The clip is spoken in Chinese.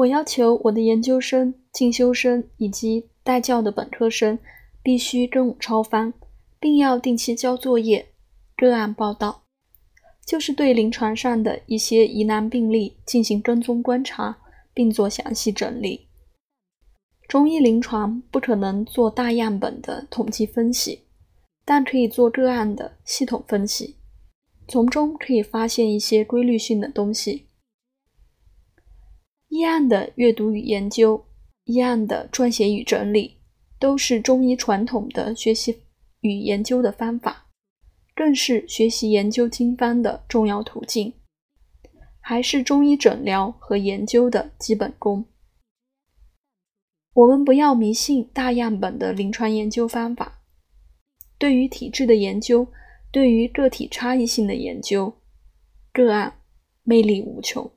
我要求我的研究生、进修生以及带教的本科生必须跟我抄番，并要定期交作业、个案报道，就是对临床上的一些疑难病例进行跟踪观察，并做详细整理。中医临床不可能做大样本的统计分析，但可以做个案的系统分析，从中可以发现一些规律性的东西。医案的阅读与研究，医案的撰写与整理，都是中医传统的学习与研究的方法，更是学习研究经方的重要途径，还是中医诊疗和研究的基本功。我们不要迷信大样本的临床研究方法。对于体质的研究，对于个体差异性的研究，个案魅力无穷。